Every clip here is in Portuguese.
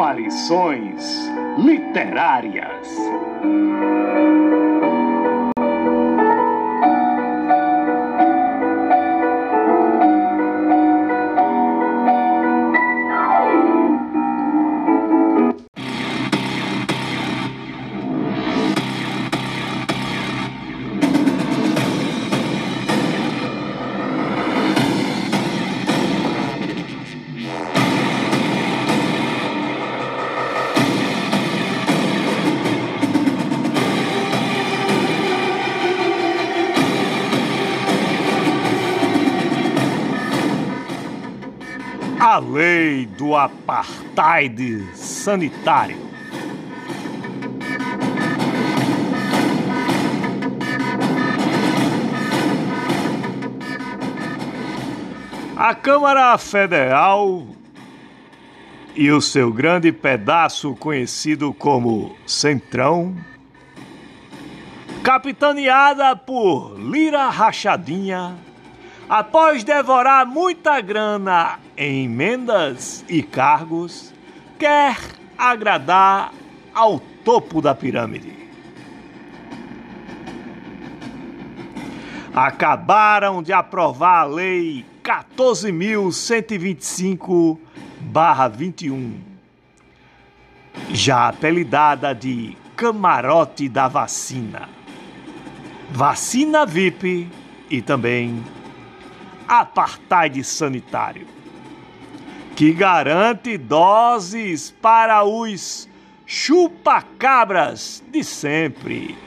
Aparições Literárias. A lei do apartheid sanitário. A Câmara Federal e o seu grande pedaço conhecido como Centrão, capitaneada por Lira Rachadinha, após devorar muita grana em emendas e cargos, quer agradar ao topo da pirâmide. Acabaram de aprovar a Lei 14.125-21, já apelidada de Camarote da Vacina, Vacina VIP e também Apartheid Sanitário, que garante doses para os chupacabras de sempre.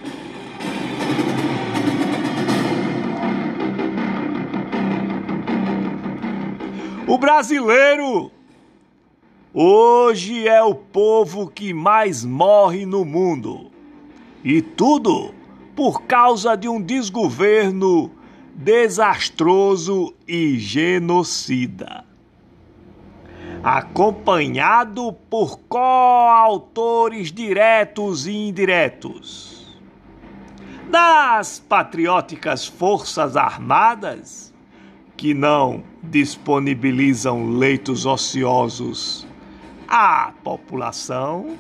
O brasileiro hoje é o povo que mais morre no mundo. E tudo por causa de um desgoverno desastroso e genocida. Acompanhado por coautores diretos e indiretos das patrióticas Forças Armadas, que não disponibilizam leitos ociosos à população,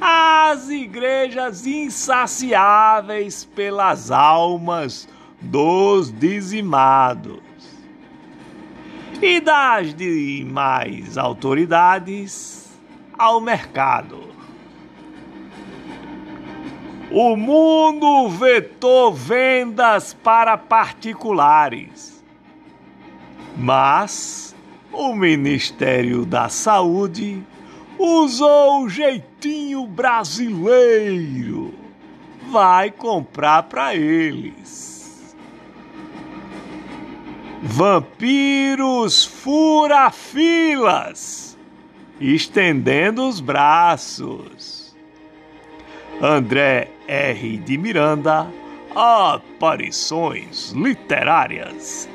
as igrejas insaciáveis pelas almas dos dizimados e das demais autoridades ao mercado. O mundo vetou vendas para particulares, mas o Ministério da Saúde usou o jeitinho brasileiro. Vai comprar para eles. Vampiros fura-filas, estendendo os braços. André R. de Miranda, Aparições Literárias.